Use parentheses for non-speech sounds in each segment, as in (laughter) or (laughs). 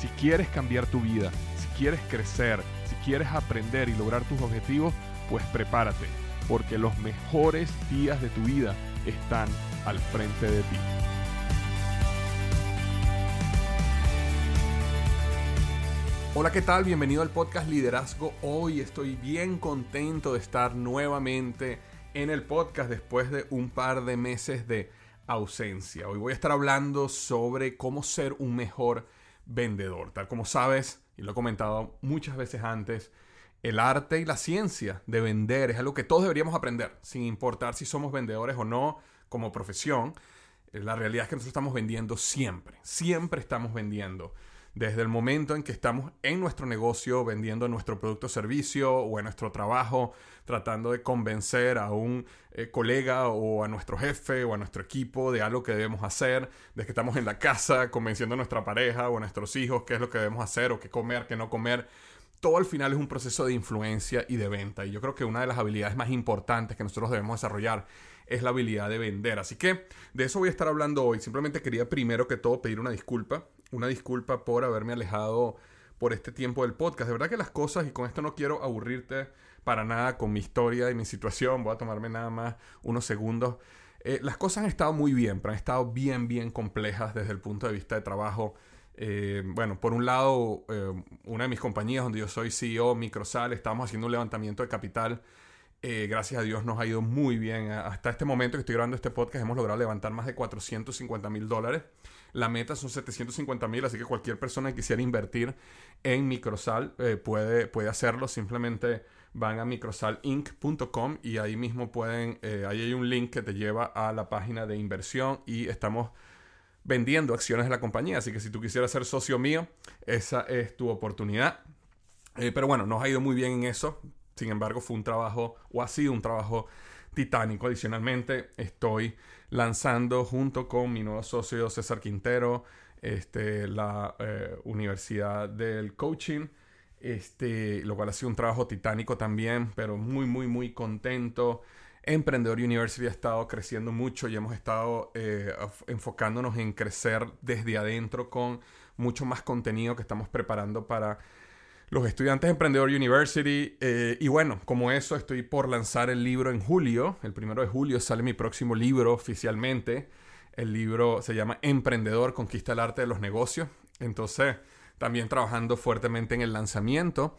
Si quieres cambiar tu vida, si quieres crecer, si quieres aprender y lograr tus objetivos, pues prepárate, porque los mejores días de tu vida están al frente de ti. Hola, ¿qué tal? Bienvenido al podcast Liderazgo. Hoy estoy bien contento de estar nuevamente en el podcast después de un par de meses de ausencia. Hoy voy a estar hablando sobre cómo ser un mejor vendedor. Tal como sabes, y lo he comentado muchas veces antes, el arte y la ciencia de vender es algo que todos deberíamos aprender, sin importar si somos vendedores o no como profesión. La realidad es que nosotros estamos vendiendo siempre, siempre estamos vendiendo desde el momento en que estamos en nuestro negocio vendiendo nuestro producto o servicio o en nuestro trabajo tratando de convencer a un eh, colega o a nuestro jefe o a nuestro equipo de algo que debemos hacer, desde que estamos en la casa convenciendo a nuestra pareja o a nuestros hijos qué es lo que debemos hacer o qué comer, qué no comer. Todo al final es un proceso de influencia y de venta. Y yo creo que una de las habilidades más importantes que nosotros debemos desarrollar es la habilidad de vender. Así que de eso voy a estar hablando hoy. Simplemente quería primero que todo pedir una disculpa una disculpa por haberme alejado por este tiempo del podcast. De verdad que las cosas, y con esto no quiero aburrirte para nada con mi historia y mi situación, voy a tomarme nada más unos segundos. Eh, las cosas han estado muy bien, pero han estado bien, bien complejas desde el punto de vista de trabajo. Eh, bueno, por un lado, eh, una de mis compañías donde yo soy CEO, Microsal, estamos haciendo un levantamiento de capital. Gracias a Dios nos ha ido muy bien. Hasta este momento que estoy grabando este podcast hemos logrado levantar más de 450 mil dólares. La meta son 750 mil, así que cualquier persona que quisiera invertir en Microsal eh, puede, puede hacerlo. Simplemente van a microsalinc.com y ahí mismo pueden, eh, ahí hay un link que te lleva a la página de inversión y estamos vendiendo acciones de la compañía. Así que si tú quisieras ser socio mío, esa es tu oportunidad. Eh, pero bueno, nos ha ido muy bien en eso. Sin embargo, fue un trabajo, o ha sido un trabajo titánico. Adicionalmente, estoy lanzando junto con mi nuevo socio César Quintero este, la eh, Universidad del Coaching. Este, lo cual ha sido un trabajo titánico también, pero muy, muy, muy contento. Emprendedor University ha estado creciendo mucho y hemos estado eh, enfocándonos en crecer desde adentro con mucho más contenido que estamos preparando para los estudiantes de Emprendedor University. Eh, y bueno, como eso, estoy por lanzar el libro en julio. El primero de julio sale mi próximo libro oficialmente. El libro se llama Emprendedor, Conquista el Arte de los Negocios. Entonces, también trabajando fuertemente en el lanzamiento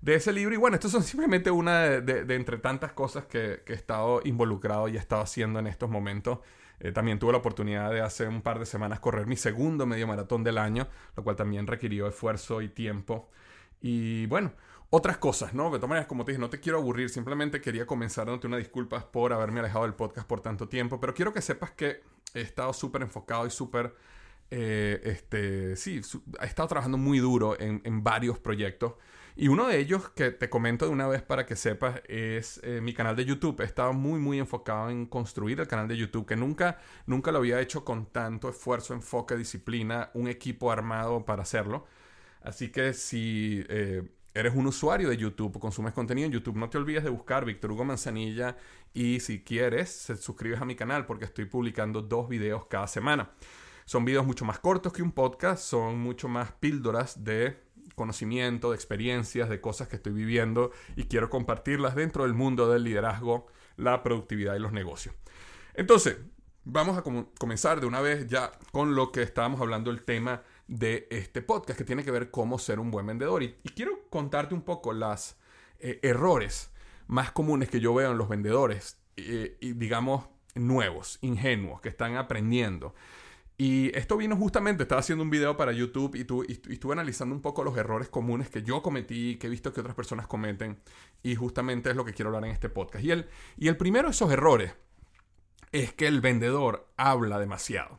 de ese libro. Y bueno, esto son simplemente una de, entre tantas cosas que, he estado involucrado y he estado haciendo en estos momentos. Eh, también tuve la oportunidad de hace un par de semanas correr mi segundo medio maratón del año, lo cual también requirió esfuerzo y tiempo. Y bueno, otras cosas, ¿no? De todas maneras, como te dije, no te quiero aburrir, simplemente quería comenzar dándote unas disculpas por haberme alejado del podcast por tanto tiempo, pero quiero que sepas que he estado súper enfocado y súper, eh, este, sí, he estado trabajando muy duro en, varios proyectos. Y uno de ellos que te comento de una vez para que sepas es eh, mi canal de YouTube. He estado muy, muy enfocado en construir el canal de YouTube, que nunca, nunca lo había hecho con tanto esfuerzo, enfoque, disciplina, un equipo armado para hacerlo. Así que si eh, eres un usuario de YouTube consumes contenido en YouTube, no te olvides de buscar Víctor Hugo Manzanilla y si quieres, se suscribes a mi canal porque estoy publicando dos videos cada semana. Son videos mucho más cortos que un podcast, son mucho más píldoras de conocimiento, de experiencias, de cosas que estoy viviendo y quiero compartirlas dentro del mundo del liderazgo, la productividad y los negocios. Entonces, vamos a comenzar de una vez ya con lo que estábamos hablando, el tema de este podcast que tiene que ver cómo ser un buen vendedor. Y, quiero contarte un poco los eh, errores más comunes que yo veo en los vendedores, eh, y digamos, nuevos, ingenuos, que están aprendiendo. Y esto vino justamente, estaba haciendo un video para YouTube y, y, estuve analizando un poco los errores comunes que yo cometí, que he visto que otras personas cometen, y justamente es lo que quiero hablar en este podcast. Y el, y el primero de esos errores es que el vendedor habla demasiado.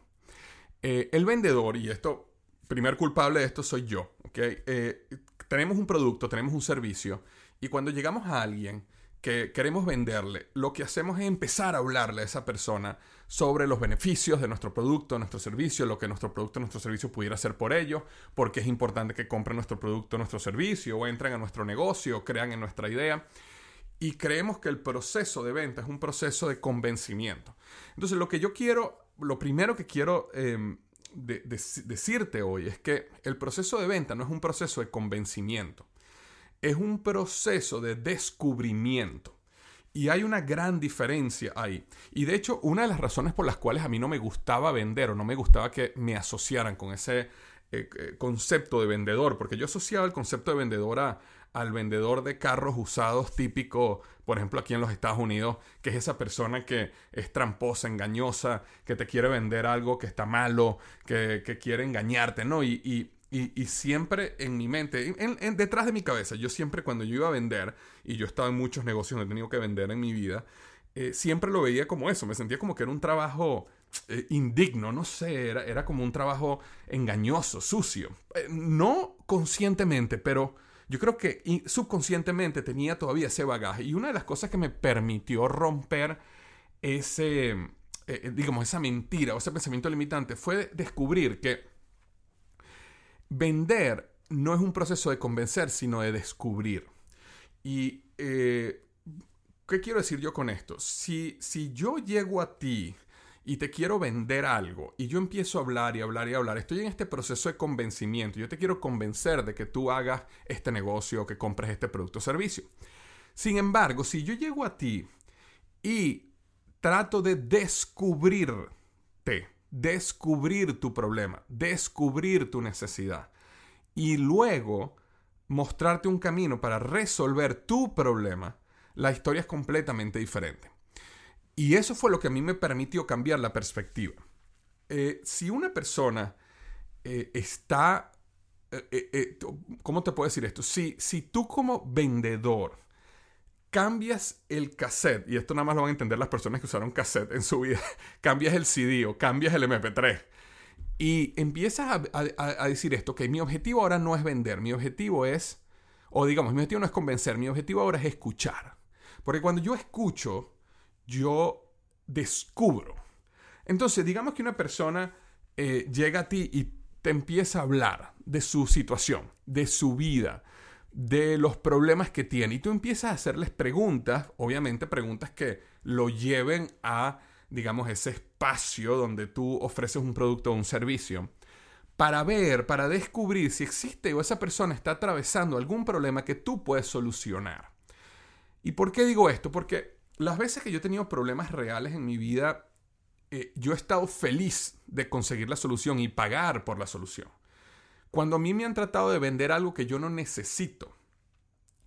Eh, el vendedor, y esto primer culpable de esto soy yo, Eh, tenemos un producto, tenemos un servicio y cuando llegamos a alguien que queremos venderle, lo que hacemos es empezar a hablarle a esa persona sobre los beneficios de nuestro producto, nuestro servicio, lo que nuestro producto, nuestro servicio pudiera hacer por ellos, porque es importante que compren nuestro producto, nuestro servicio, o entren a nuestro negocio, crean en nuestra idea. Y creemos que el proceso de venta es un proceso de convencimiento. Entonces, lo que yo quiero, lo primero que quiero em, decirte hoy es que el proceso de venta no es un proceso de convencimiento es un proceso de descubrimiento. Y hay una gran diferencia ahí. Y de hecho, una de las razones por las cuales a mí no me gustaba vender o no me gustaba que me asociaran con ese eh, eh, concepto de vendedor, porque yo asociaba el concepto de vendedor al vendedor de carros usados típico, por ejemplo, aquí en los Estados Unidos, que es esa persona que es tramposa, engañosa, que te quiere vender algo que está malo, que, quiere engañarte, ¿no? y y, siempre en mi mente, en, detrás de mi cabeza, yo siempre cuando yo iba a vender, y yo estaba en muchos negocios, he tenido que vender en mi vida, eh, siempre lo veía como eso, me sentía como que era un trabajo eh, indigno, no sé, era, era, como un trabajo engañoso, sucio. Eh, no conscientemente, pero yo creo que subconscientemente tenía todavía ese bagaje. Y una de las cosas que me permitió romper ese, digamos, esa mentira o ese pensamiento limitante fue descubrir que Vender no es un proceso de convencer, sino de descubrir. Y, eh, ¿qué quiero decir yo con esto? Si, si yo llego a ti y te quiero vender algo y yo empiezo a hablar y hablar y hablar, estoy en este proceso de convencimiento, yo te quiero convencer de que tú hagas este negocio, que compres este producto o servicio. Sin embargo, si yo llego a ti y trato de descubrirte, descubrir tu problema, descubrir tu necesidad y luego mostrarte un camino para resolver tu problema, la historia es completamente diferente. Y eso fue lo que a mí me permitió cambiar la perspectiva. Eh, si una persona eh, está... Eh, ¿Cómo te puedo decir esto? Si, si tú como vendedor cambias el cassette, y esto nada más lo van a entender las personas que usaron cassette en su vida, (laughs) cambias el CD o cambias el MP3 y empiezas a, decir esto, que mi objetivo ahora no es vender, mi objetivo es, o digamos, mi objetivo no es convencer, mi objetivo ahora es escuchar. Porque cuando yo escucho, yo descubro. Entonces, digamos que una persona eh, llega a ti y te empieza a hablar de su situación, de su vida, de los problemas que tiene. Y tú empiezas a hacerles preguntas, obviamente preguntas que lo lleven a, digamos, ese espacio donde tú ofreces un producto o un servicio, para ver, para descubrir si existe o esa persona está atravesando algún problema que tú puedes solucionar. ¿Y por qué digo esto? Porque las veces que yo he tenido problemas reales en mi vida, eh, yo he estado feliz de conseguir la solución y pagar por la solución. Cuando a mí me han tratado de vender algo que yo no necesito,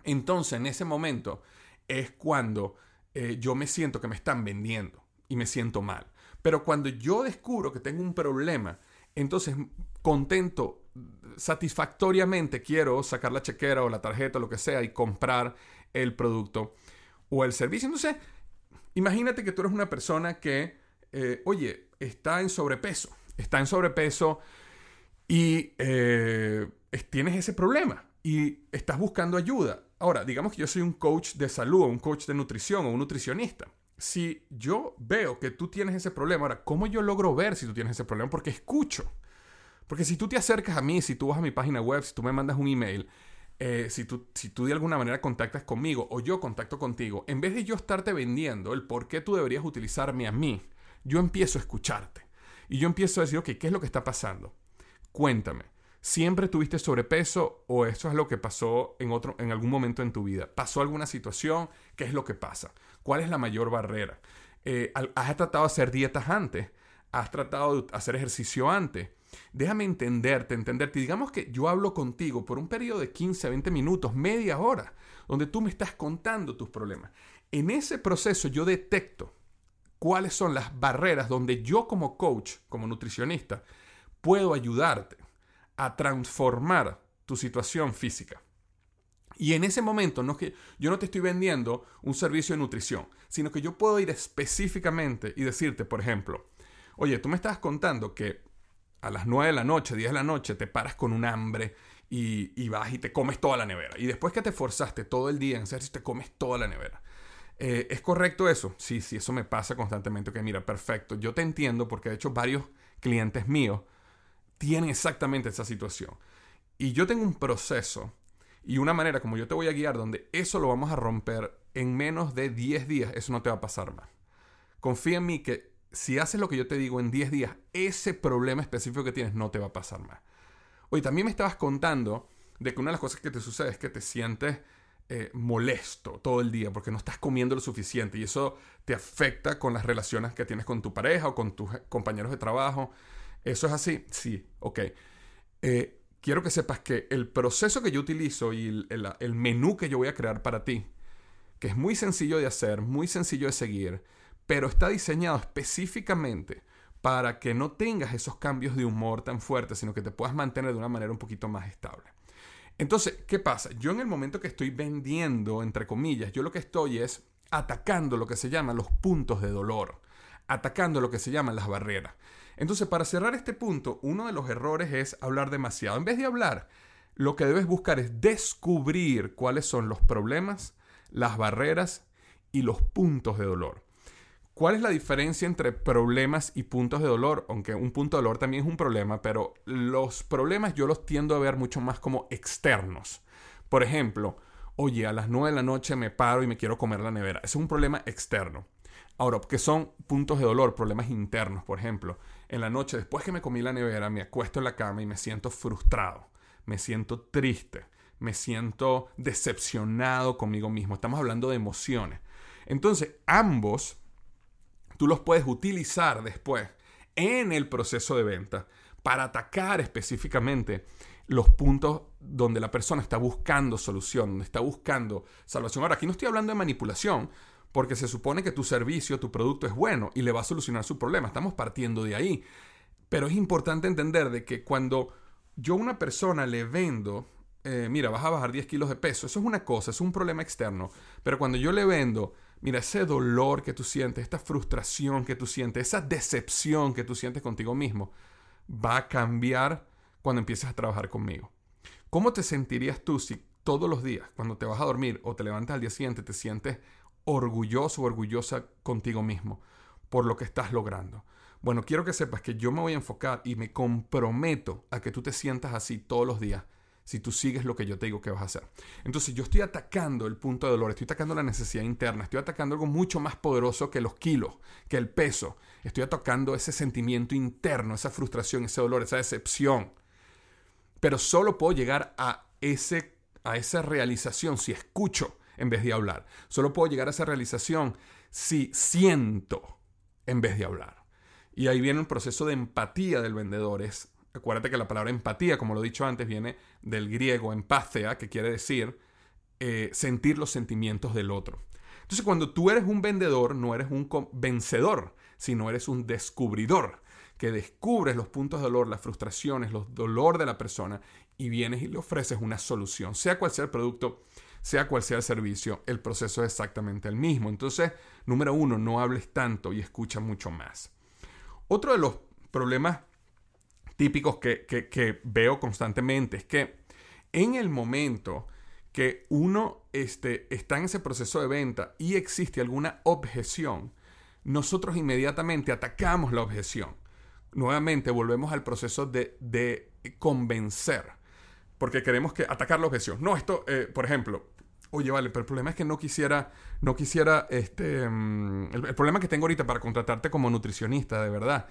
entonces en ese momento es cuando eh, yo me siento que me están vendiendo y me siento mal. Pero cuando yo descubro que tengo un problema, entonces contento, satisfactoriamente quiero sacar la chequera o la tarjeta o lo que sea y comprar el producto o el servicio. Entonces, imagínate que tú eres una persona que, eh, oye, está en sobrepeso, está en sobrepeso y eh, tienes ese problema y estás buscando ayuda. Ahora, digamos que yo soy un coach de salud o un coach de nutrición o un nutricionista. Si yo veo que tú tienes ese problema, ahora, ¿cómo yo logro ver si tú tienes ese problema? Porque escucho. Porque si tú te acercas a mí, si tú vas a mi página web, si tú me mandas un email, eh, si, tú, si tú de alguna manera contactas conmigo o yo contacto contigo, en vez de yo estarte vendiendo el por qué tú deberías utilizarme a mí, yo empiezo a escucharte. Y yo empiezo a decir, ok, ¿qué es lo que está pasando? Cuéntame, ¿siempre tuviste sobrepeso o eso es lo que pasó en, otro, en algún momento en tu vida? ¿Pasó alguna situación? ¿Qué es lo que pasa? ¿Cuál es la mayor barrera? Eh, ¿Has tratado de hacer dietas antes? ¿Has tratado de hacer ejercicio antes? Déjame entenderte, entenderte. digamos que yo hablo contigo por un periodo de 15, 20 minutos, media hora, donde tú me estás contando tus problemas. En ese proceso yo detecto cuáles son las barreras donde yo como coach, como nutricionista, puedo ayudarte a transformar tu situación física. Y en ese momento no que yo no te estoy vendiendo un servicio de nutrición, sino que yo puedo ir específicamente y decirte, por ejemplo, oye, tú me estás contando que a las 9 de la noche, 10 de la noche, te paras con un hambre y, vas y te comes toda la nevera. Y después que te forzaste todo el día en hacer te comes toda la nevera. Eh, ¿Es correcto eso? Sí, sí, eso me pasa constantemente. Que mira, perfecto. Yo te entiendo porque de hecho varios clientes míos tienen exactamente esa situación. Y yo tengo un proceso y una manera como yo te voy a guiar donde eso lo vamos a romper en menos de 10 días. Eso no te va a pasar más. Confía en mí que si haces lo que yo te digo en 10 días, ese problema específico que tienes no te va a pasar más. Oye, también me estabas contando de que una de las cosas que te sucede es que te sientes eh, molesto todo el día porque no estás comiendo lo suficiente y eso te afecta con las relaciones que tienes con tu pareja o con tus compañeros de trabajo. ¿Eso es así? Sí, ok. Eh, quiero que sepas que el proceso que yo utilizo y el menú que yo voy a crear para ti, que es muy sencillo de hacer, muy sencillo de seguir, pero está diseñado específicamente para que no tengas esos cambios de humor tan fuertes, sino que te puedas mantener de una manera un poquito más estable. Entonces, ¿qué pasa? Yo en el momento que estoy vendiendo, entre comillas, yo lo que estoy es atacando lo que se llaman los puntos de dolor, atacando lo que se llaman las barreras. Entonces, para cerrar este punto, uno de los errores es hablar demasiado. En vez de hablar, lo que debes buscar es descubrir cuáles son los problemas, las barreras y los puntos de dolor. ¿Cuál es la diferencia entre problemas y puntos de dolor? Aunque un punto de dolor también es un problema, pero los problemas yo los tiendo a ver mucho más como externos. Por ejemplo, oye, a las 9 de la noche me paro y me quiero comer la nevera. Ese es un problema externo. Ahora, ¿qué son puntos de dolor? Problemas internos, por ejemplo. En la noche, después que me comí la nevera, me acuesto en la cama y me siento frustrado, me siento triste, me siento decepcionado conmigo mismo. Estamos hablando de emociones. Entonces, ambos tú los puedes utilizar después en el proceso de venta para atacar específicamente los puntos donde la persona está buscando solución, donde está buscando salvación. Ahora, aquí no estoy hablando de manipulación, porque se supone que tu servicio, tu producto es bueno y le va a solucionar su problema. Estamos partiendo de ahí. Pero es importante entender de que cuando yo a una persona le vendo, eh, mira, vas a bajar 10 kilos de peso, eso es una cosa, es un problema externo. Pero cuando yo le vendo, Mira, ese dolor que tú sientes, esta frustración que tú sientes, esa decepción que tú sientes contigo mismo, va a cambiar cuando empieces a trabajar conmigo. ¿Cómo te sentirías tú si todos los días, cuando te vas a dormir o te levantas al día siguiente, te sientes orgulloso o orgullosa contigo mismo por lo que estás logrando? Bueno, quiero que sepas que yo me voy a enfocar y me comprometo a que tú te sientas así todos los días si tú sigues lo que yo te digo que vas a hacer. Entonces yo estoy atacando el punto de dolor, estoy atacando la necesidad interna, estoy atacando algo mucho más poderoso que los kilos, que el peso. Estoy atacando ese sentimiento interno, esa frustración, ese dolor, esa decepción. Pero solo puedo llegar a, ese, a esa realización si escucho en vez de hablar. Solo puedo llegar a esa realización si siento en vez de hablar. Y ahí viene un proceso de empatía del vendedor. Acuérdate que la palabra empatía, como lo he dicho antes, viene del griego empathea, que quiere decir eh, sentir los sentimientos del otro. Entonces, cuando tú eres un vendedor, no eres un vencedor, sino eres un descubridor, que descubres los puntos de dolor, las frustraciones, los dolor de la persona y vienes y le ofreces una solución. Sea cual sea el producto, sea cual sea el servicio, el proceso es exactamente el mismo. Entonces, número uno, no hables tanto y escucha mucho más. Otro de los problemas típicos que, veo constantemente es que en el momento que uno este, está en ese proceso de venta y existe alguna objeción, nosotros inmediatamente atacamos la objeción. Nuevamente volvemos al proceso de, convencer, porque queremos que atacar la objeción. No, esto, eh, por ejemplo, oye, vale, pero el problema es que no quisiera, no quisiera, este, mm, el problema que tengo ahorita para contratarte como nutricionista, de verdad,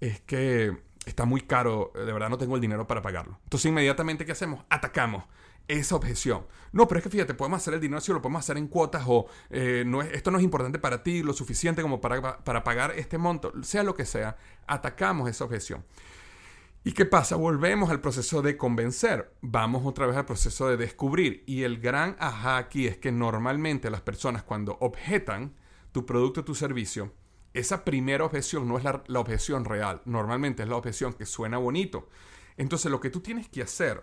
es que está muy caro, de verdad no tengo el dinero para pagarlo. Entonces inmediatamente, ¿qué hacemos? Atacamos esa objeción. No, pero es que fíjate, podemos hacer el dinero si lo podemos hacer en cuotas o eh, no es, esto no es importante para ti, lo suficiente como para, para pagar este monto, sea lo que sea, atacamos esa objeción. ¿Y qué pasa? Volvemos al proceso de convencer, vamos otra vez al proceso de descubrir. Y el gran ajá aquí es que normalmente las personas cuando objetan tu producto o tu servicio, esa primera objeción no es la, objeción real, normalmente es la objeción que suena bonito. Entonces lo que tú tienes que hacer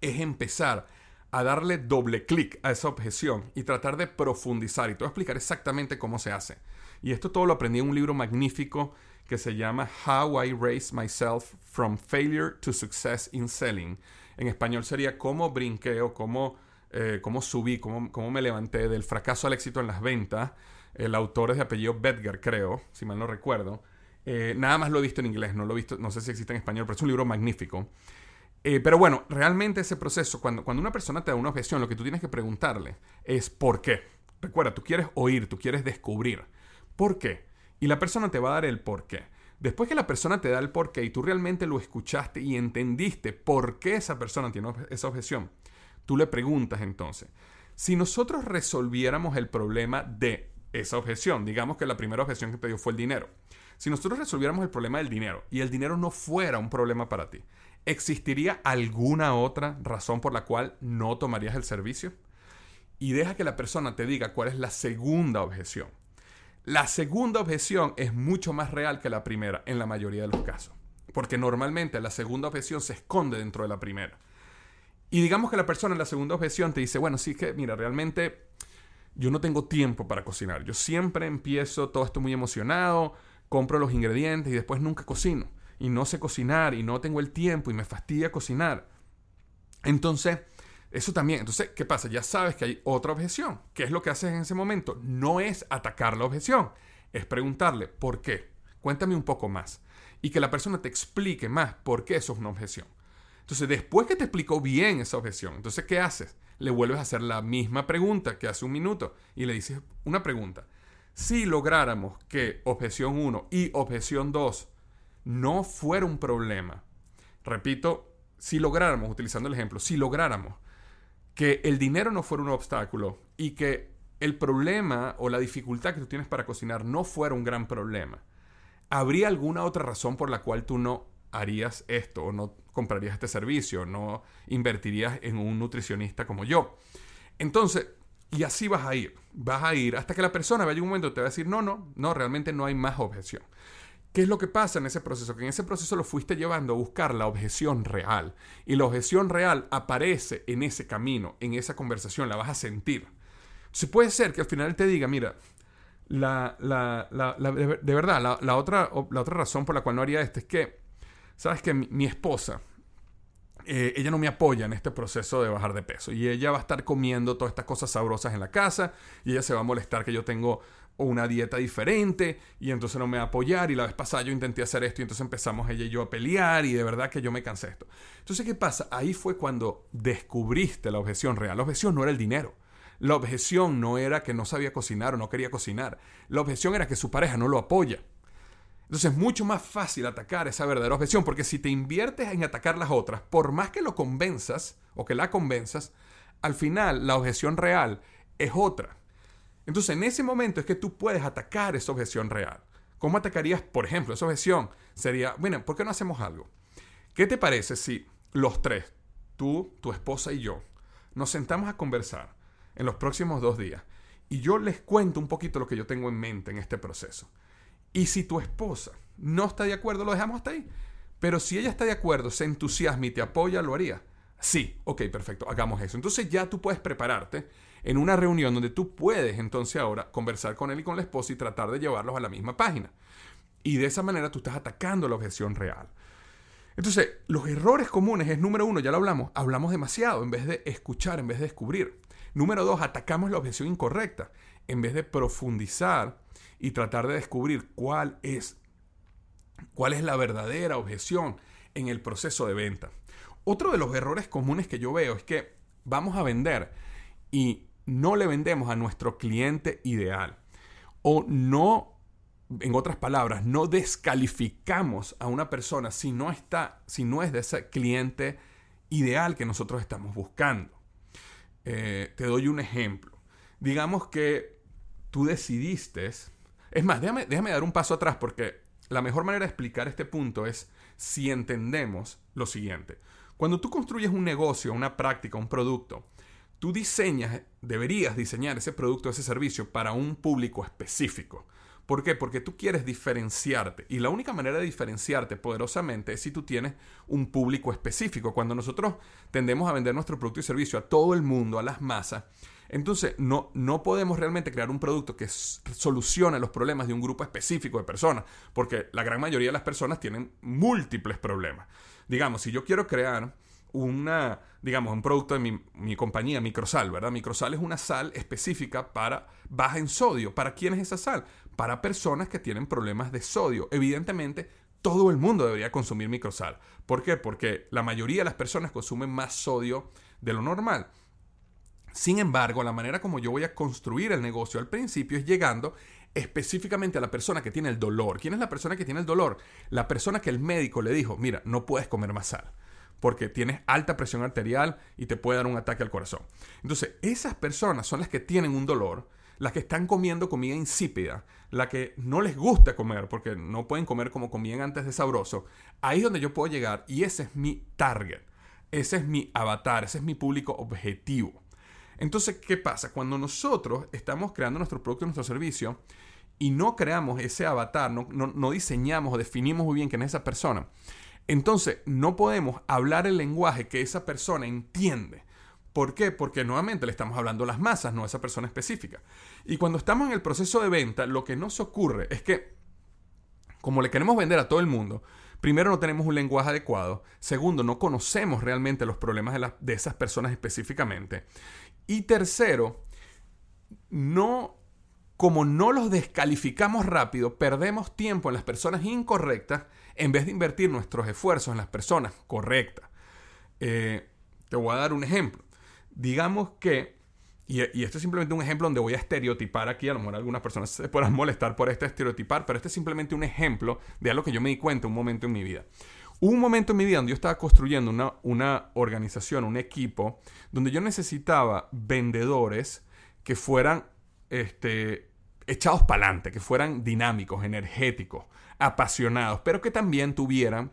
es empezar a darle doble clic a esa objeción y tratar de profundizar. Y te voy a explicar exactamente cómo se hace. Y esto todo lo aprendí en un libro magnífico que se llama How I Raised Myself from Failure to Success in Selling. En español sería cómo brinqué o cómo, eh, cómo subí, cómo, cómo, me levanté del fracaso al éxito en las ventas. El autor es de apellido Bedgar, creo, si mal no recuerdo. Eh, nada más lo he visto en inglés, no lo he visto, no sé si existe en español, pero es un libro magnífico. Eh, pero bueno, realmente ese proceso, cuando, cuando una persona te da una objeción, lo que tú tienes que preguntarle es ¿por qué? Recuerda, tú quieres oír, tú quieres descubrir. ¿Por qué? Y la persona te va a dar el por qué. Después que la persona te da el por qué y tú realmente lo escuchaste y entendiste por qué esa persona tiene esa objeción, tú le preguntas entonces, si nosotros resolviéramos el problema de esa objeción, digamos que la primera objeción que te dio fue el dinero, si nosotros resolviéramos el problema del dinero y el dinero no fuera un problema para ti, ¿existiría alguna otra razón por la cual no tomarías el servicio? Y deja que la persona te diga cuál es la segunda objeción. La segunda objeción es mucho más real que la primera en la mayoría de los casos, porque normalmente la segunda objeción se esconde dentro de la primera. Y digamos que la persona en la segunda objeción te dice, bueno, sí que, mira, realmente yo no tengo tiempo para cocinar. Yo siempre empiezo todo esto muy emocionado, compro los ingredientes y después nunca cocino. Y no sé cocinar y no tengo el tiempo y me fastidia cocinar. Entonces, eso también. Entonces, ¿qué pasa? Ya sabes que hay otra objeción. ¿Qué es lo que haces en ese momento? No es atacar la objeción, es preguntarle, ¿por qué? Cuéntame un poco más. Y que la persona te explique más por qué eso es una objeción. Entonces, después que te explicó bien esa objeción, entonces, ¿qué haces? Le vuelves a hacer la misma pregunta que hace un minuto y le dices una pregunta. Si lográramos que objeción 1 y objeción 2 no fuera un problema, repito, si lográramos, utilizando el ejemplo, si lográramos que el dinero no fuera un obstáculo y que el problema o la dificultad que tú tienes para cocinar no fuera un gran problema, ¿habría alguna otra razón por la cual tú no harías esto o no comprarías este servicio, no invertirías en un nutricionista como yo? Entonces, y así vas a ir, vas a ir hasta que la persona vaya un momento y te va a decir, no, no, no, realmente no hay más objeción. ¿Qué es lo que pasa en ese proceso? Que en ese proceso lo fuiste llevando a buscar la objeción real. Y la objeción real aparece en ese camino, en esa conversación, la vas a sentir. Entonces puede ser que al final te diga, mira, la, la, la, de verdad, la, otra, la otra razón por la cual no haría esto es que, sabes que mi, esposa, eh, ella no me apoya en este proceso de bajar de peso. Y ella va a estar comiendo todas estas cosas sabrosas en la casa. Y ella se va a molestar que yo tengo una dieta diferente y entonces no me va a apoyar y la vez pasada yo intenté hacer esto y entonces empezamos ella y yo a pelear y de verdad que yo me cansé esto. Entonces, ¿qué pasa? Ahí fue cuando descubriste la objeción real. La objeción no era el dinero. La objeción no era que no sabía cocinar o no quería cocinar. La objeción era que su pareja no lo apoya. Entonces es mucho más fácil atacar esa verdadera objeción porque si te inviertes en atacar las otras, por más que lo convenzas o que la convenzas, al final la objeción real es otra. Entonces, en ese momento es que tú puedes atacar esa objeción real. ¿Cómo atacarías, por ejemplo, esa objeción? Sería, bueno, ¿por qué no hacemos algo? ¿Qué te parece si los tres, tú, tu esposa y yo, nos sentamos a conversar en los próximos dos días y yo les cuento un poquito lo que yo tengo en mente en este proceso? Y si tu esposa no está de acuerdo, lo dejamos hasta ahí. Pero si ella está de acuerdo, se entusiasma y te apoya, lo haría. Sí, ok, perfecto, hagamos eso. Entonces ya tú puedes prepararte en una reunión donde tú puedes entonces ahora conversar con él y con la esposa y tratar de llevarlos a la misma página. Y de esa manera tú estás atacando la objeción real. Entonces, los errores comunes es número uno, ya lo hablamos, hablamos demasiado en vez de escuchar, en vez de descubrir. Número dos, atacamos la objeción incorrecta en vez de profundizar y tratar de descubrir cuál es, cuál es la verdadera objeción en el proceso de venta. Otro de los errores comunes que yo veo es que vamos a vender y no le vendemos a nuestro cliente ideal. O no, en otras palabras, no descalificamos a una persona si no está, si no es de ese cliente ideal que nosotros estamos buscando. Eh, te doy un ejemplo. Digamos que tú decidiste, es más, déjame, déjame dar un paso atrás porque la mejor manera de explicar este punto es si entendemos lo siguiente. Cuando tú construyes un negocio, una práctica, un producto, tú diseñas, deberías diseñar ese producto, ese servicio para un público específico. ¿Por qué? Porque tú quieres diferenciarte. Y la única manera de diferenciarte poderosamente es si tú tienes un público específico. Cuando nosotros tendemos a vender nuestro producto y servicio a todo el mundo, a las masas, entonces no, no podemos realmente crear un producto que solucione los problemas de un grupo específico de personas, porque la gran mayoría de las personas tienen múltiples problemas. Digamos, si yo quiero crear una, digamos, un producto de mi, mi, compañía, Microsal, ¿verdad? Microsal es una sal específica para baja en sodio. ¿Para quién es esa sal? Para personas que tienen problemas de sodio. Evidentemente, todo el mundo debería consumir microsal. ¿Por qué? Porque la mayoría de las personas consumen más sodio de lo normal. Sin embargo, la manera como yo voy a construir el negocio al principio es llegando específicamente a la persona que tiene el dolor. ¿Quién es la persona que tiene el dolor? La persona que el médico le dijo, mira, no puedes comer más sal porque tienes alta presión arterial y te puede dar un ataque al corazón. Entonces, esas personas son las que tienen un dolor, las que están comiendo comida insípida, la que no les gusta comer porque no pueden comer como comían antes de sabroso. Ahí es donde yo puedo llegar y ese es mi target, ese es mi avatar, ese es mi público objetivo. Entonces, ¿qué pasa? Cuando nosotros estamos creando nuestro producto, nuestro servicio, y no creamos ese avatar, no, diseñamos o definimos muy bien quién es esa persona, entonces, no podemos hablar el lenguaje que esa persona entiende. ¿Por qué? Porque nuevamente le estamos hablando a las masas, no a esa persona específica. Y cuando estamos en el proceso de venta, lo que nos ocurre es que, como le queremos vender a todo el mundo, primero no tenemos un lenguaje adecuado, segundo, no conocemos realmente los problemas de esas personas específicamente, y tercero, no como no los descalificamos rápido, perdemos tiempo en las personas incorrectas en vez de invertir nuestros esfuerzos en las personas correctas. Eh, te voy a dar un ejemplo. Digamos que, y, esto es simplemente un ejemplo donde voy a estereotipar aquí, a lo mejor algunas personas se podrán molestar por este estereotipar, pero este es simplemente un ejemplo de algo que yo me di cuenta un momento en mi vida. Un momento en mi vida donde yo estaba construyendo una, una organización, un equipo, donde yo necesitaba vendedores que fueran este, echados para adelante, que fueran dinámicos, energéticos, apasionados, pero que también tuvieran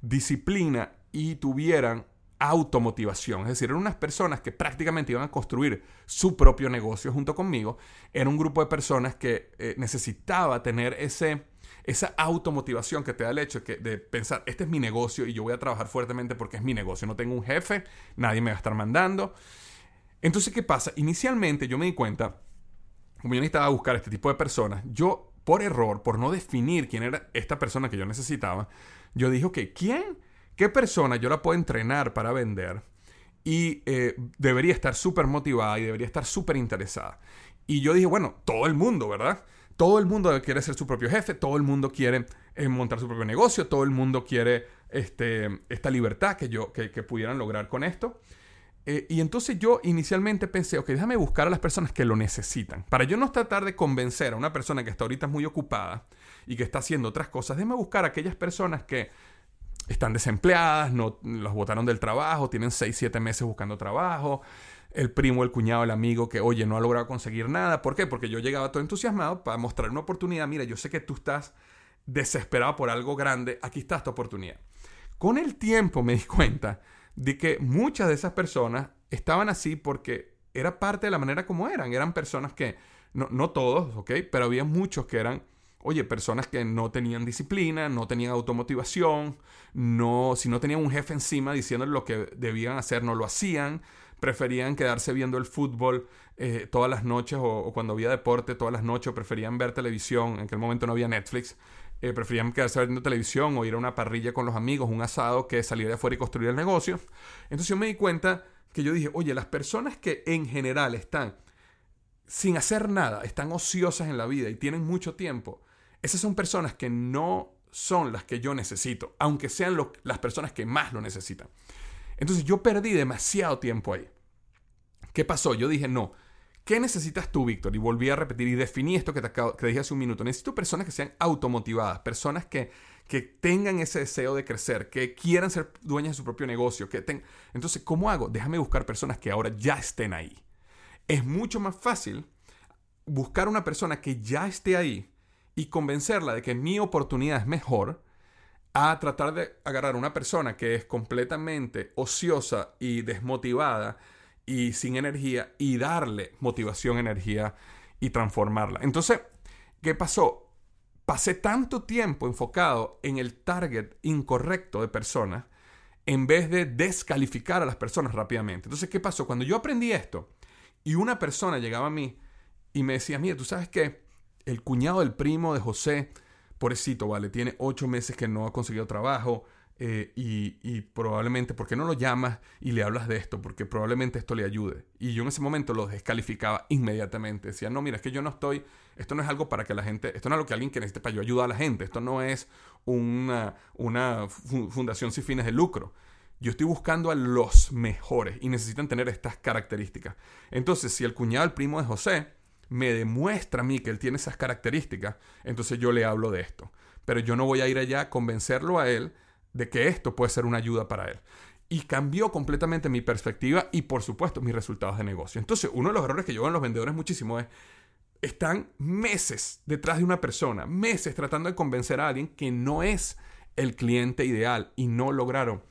disciplina y tuvieran automotivación. Es decir, eran unas personas que prácticamente iban a construir su propio negocio junto conmigo. Era un grupo de personas que eh, necesitaba tener ese, esa automotivación que te da el hecho de, pensar, este es mi negocio y yo voy a trabajar fuertemente porque es mi negocio. No tengo un jefe, nadie me va a estar mandando. Entonces, ¿qué pasa? Inicialmente yo me di cuenta, como yo necesitaba buscar este tipo de personas, yo por error, por no definir quién era esta persona que yo necesitaba, yo dije, ok, ¿quién? ¿Qué persona yo la puedo entrenar para vender? Y eh, debería estar súper motivada y debería estar súper interesada. Y yo dije, bueno, todo el mundo, ¿verdad? Todo el mundo quiere ser su propio jefe, todo el mundo quiere eh, montar su propio negocio, todo el mundo quiere este, esta libertad que, yo, que pudieran lograr con esto. Eh, y entonces yo inicialmente pensé, ok, déjame buscar a las personas que lo necesitan. Para yo no tratar de convencer a una persona que está ahorita muy ocupada y que está haciendo otras cosas, déjame buscar a aquellas personas que están desempleadas, no los botaron del trabajo, tienen 6, 7 meses buscando trabajo, el primo, el cuñado, el amigo que, oye, no ha logrado conseguir nada. ¿Por qué? Porque yo llegaba todo entusiasmado para mostrar una oportunidad. Mira, yo sé que tú estás desesperado por algo grande, aquí está esta oportunidad. Con el tiempo me di cuenta de que muchas de esas personas estaban así porque era parte de la manera como eran. Eran personas que, no, no todos, ¿ok? Pero había muchos que eran, oye, personas que no tenían disciplina, no tenían automotivación, no, si no tenían un jefe encima diciéndoles lo que debían hacer, no lo hacían. Preferían quedarse viendo el fútbol eh, todas las noches o, cuando había deporte todas las noches, preferían ver televisión. En aquel momento no había Netflix eh, preferían quedarse viendo televisión o ir a una parrilla con los amigos, un asado, que salir de afuera y construir el negocio. Entonces yo me di cuenta que yo dije, oye, las personas que en general están sin hacer nada, están ociosas en la vida y tienen mucho tiempo, esas son personas que no son las que yo necesito, aunque sean las personas que más lo necesitan. Entonces yo perdí demasiado tiempo ahí. ¿Qué pasó? Yo dije, no, ¿Qué necesitas tú, Víctor? Y volví a repetir y definí esto que te, dije hace un minuto. Necesito personas que sean automotivadas, personas que, que tengan ese deseo de crecer, que quieran ser dueñas de su propio negocio. Que Entonces, ¿cómo hago? Déjame buscar personas que ahora ya estén ahí. Es mucho más fácil buscar una persona que ya esté ahí y convencerla de que mi oportunidad es mejor a tratar de agarrar a una persona que es completamente ociosa y desmotivada y sin energía y darle motivación, energía y transformarla. Entonces, ¿qué pasó? pasé tanto tiempo enfocado en el target incorrecto de personas en vez de descalificar a las personas rápidamente. Entonces, ¿qué pasó? Cuando yo aprendí esto y una persona llegaba a mí y me decía, mira, tú sabes que el cuñado del primo de José, pobrecito, vale, tiene ocho meses que no ha conseguido trabajo, eh, y, probablemente, ¿por qué no lo llamas y le hablas de esto? Porque probablemente esto le ayude. Y yo en ese momento lo descalificaba inmediatamente. Decía, no, mira, es que yo no estoy, esto no es algo para que la gente, esto no es algo que alguien que necesite para yo ayudar a la gente, esto no es una, una fundación sin fines de lucro. Yo estoy buscando a los mejores y necesitan tener estas características. Entonces, si el cuñado, el primo de José, me demuestra a mí que él tiene esas características, entonces yo le hablo de esto. Pero yo no voy a ir allá a convencerlo a él de que esto puede ser una ayuda para él. Y cambió completamente mi perspectiva y por supuesto mis resultados de negocio. Entonces, uno de los errores que yo en los vendedores muchísimo es, están meses detrás de una persona, meses tratando de convencer a alguien que no es el cliente ideal y no lograron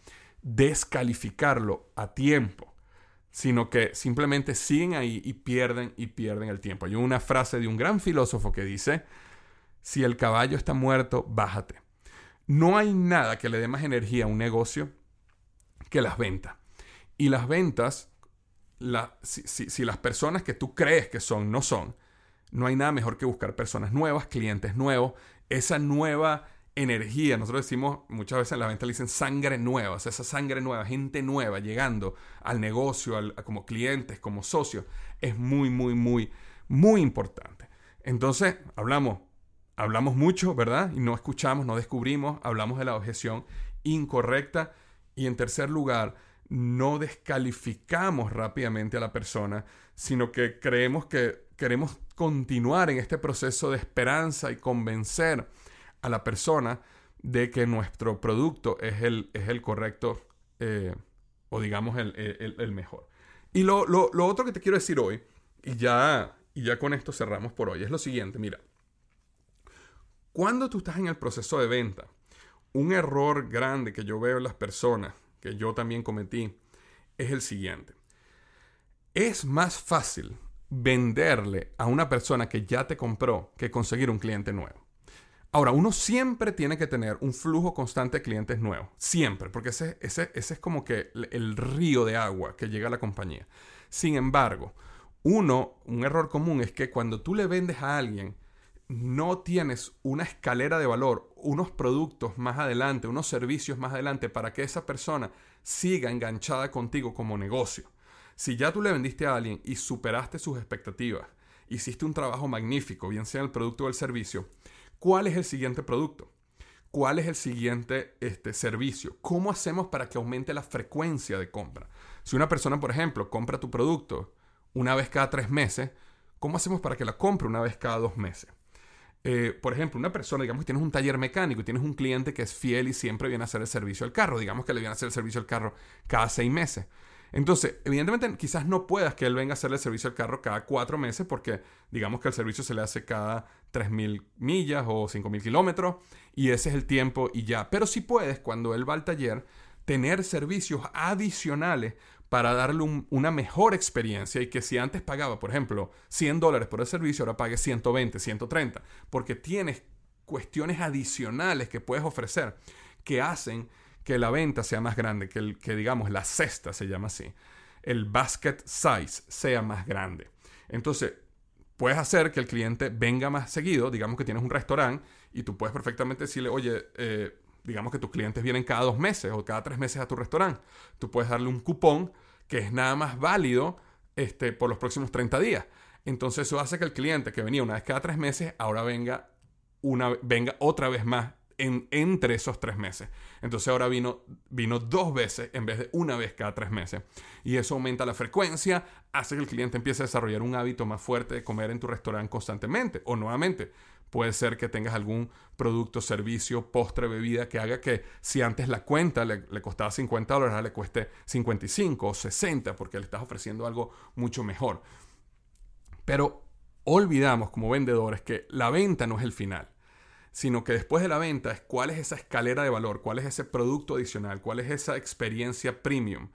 descalificarlo a tiempo, sino que simplemente siguen ahí y pierden y pierden el tiempo. Hay una frase de un gran filósofo que dice, si el caballo está muerto, bájate. No hay nada que le dé más energía a un negocio que las ventas. Y las ventas, si, las personas que tú crees que son no son, no hay nada mejor que buscar personas nuevas, clientes nuevos, esa nueva energía. Nosotros decimos, muchas veces en la venta dicen sangre nueva, esa sangre nueva, gente nueva llegando al negocio, como clientes, como socios, es muy, muy, muy, muy importante. Entonces, hablamos hablamos mucho, ¿verdad? Y no escuchamos, no descubrimos, hablamos de la objeción incorrecta. Y en tercer lugar, no descalificamos rápidamente a la persona, sino que creemos que queremos continuar en este proceso de esperanza y convencer a la persona de que nuestro producto es el, es el correcto eh, o digamos el, mejor. Y lo, lo, otro que te quiero decir hoy, y ya, y ya con esto cerramos por hoy, es lo siguiente, mira, cuando tú estás en el proceso de venta, un error grande que yo veo en las personas, que yo también cometí, es el siguiente. Es más fácil venderle a una persona que ya te compró que conseguir un cliente nuevo. Ahora, uno siempre tiene que tener un flujo constante de clientes nuevos. Siempre, porque ese, es como que el río de agua que llega a la compañía. Sin embargo, uno, un error común es que cuando tú le vendes a alguien no tienes una escalera de valor, unos productos más adelante, unos servicios más adelante para que esa persona siga enganchada contigo como negocio. Si ya tú le vendiste a alguien y superaste sus expectativas, hiciste un trabajo magnífico, bien sea el producto o el servicio, ¿cuál es el siguiente producto? ¿Cuál es el siguiente este, servicio? ¿Cómo hacemos para que aumente la frecuencia de compra? Si una persona, por ejemplo, compra tu producto una vez cada tres meses, ¿cómo hacemos para que la compre una vez cada dos meses? Eh, por ejemplo, una persona, digamos que tienes un taller mecánico y tienes un cliente que es fiel y siempre viene a hacer el servicio al carro, digamos que le viene a hacer el servicio al carro cada seis meses. Entonces, evidentemente, quizás no puedas que él venga a hacer el servicio al carro cada cuatro meses porque digamos que el servicio se le hace cada 3.000 millas o 5.000 kilómetros y ese es el tiempo y ya. Pero sí puedes, cuando él va al taller, tener servicios adicionales para darle una mejor experiencia y que si antes pagaba, por ejemplo, 100 dólares por el servicio, ahora pague 120, 130, porque tienes cuestiones adicionales que puedes ofrecer que hacen que la venta sea más grande, que, el, que digamos la cesta se llama así, el basket size sea más grande. Entonces, puedes hacer que el cliente venga más seguido, digamos que tienes un restaurante y tú puedes perfectamente decirle, oye, eh, digamos que tus clientes vienen cada dos meses o cada tres meses a tu restaurante. Tú puedes darle un cupón que es nada más válido este, por los próximos 30 días. Entonces eso hace que el cliente que venía una vez cada tres meses ahora venga, una, venga otra vez más en, entre esos tres meses. Entonces ahora vino, vino dos veces en vez de una vez cada tres meses. Y eso aumenta la frecuencia, hace que el cliente empiece a desarrollar un hábito más fuerte de comer en tu restaurante constantemente. O nuevamente, Puede ser que tengas algún producto, servicio, postre, bebida que haga que si antes la cuenta le, costaba 50 dólares, ahora le cueste 55 o 60 porque le estás ofreciendo algo mucho mejor. Pero olvidamos como vendedores que la venta no es el final, sino que después de la venta es cuál es esa escalera de valor, cuál es ese producto adicional, cuál es esa experiencia premium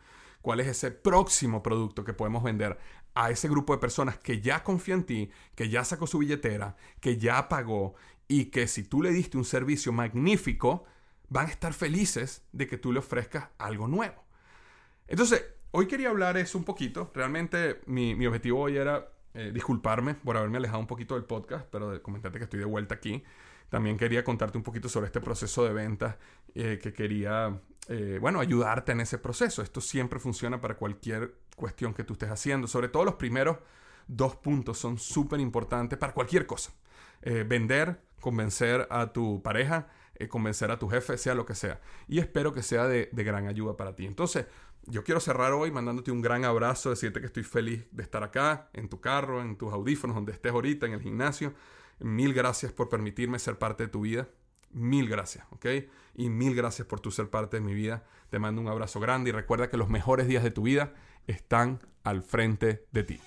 cuál es ese próximo producto que podemos vender a ese grupo de personas que ya confía en ti, que ya sacó su billetera, que ya pagó y que si tú le diste un servicio magnífico, van a estar felices de que tú le ofrezcas algo nuevo. Entonces, hoy quería hablar eso un poquito. Realmente mi, objetivo hoy era eh, disculparme por haberme alejado un poquito del podcast, pero comentarte que estoy de vuelta aquí. También quería contarte un poquito sobre este proceso de ventas eh, que quería, eh, bueno, ayudarte en ese proceso. Esto siempre funciona para cualquier cuestión que tú estés haciendo. Sobre todo los primeros dos puntos son súper importantes para cualquier cosa. vender, convencer a tu pareja, convencer a tu jefe, sea lo que sea. Y espero que sea de, de gran ayuda para ti. Entonces, yo quiero cerrar hoy mandándote un gran abrazo, decirte que estoy feliz de estar acá, en tu carro, en tus audífonos, donde estés ahorita, en el gimnasio. Mil gracias por permitirme ser parte de tu vida. Mil gracias, ¿ok? Y mil gracias por tu ser parte de mi vida. Te mando un abrazo grande y recuerda que los mejores días de tu vida están al frente de ti.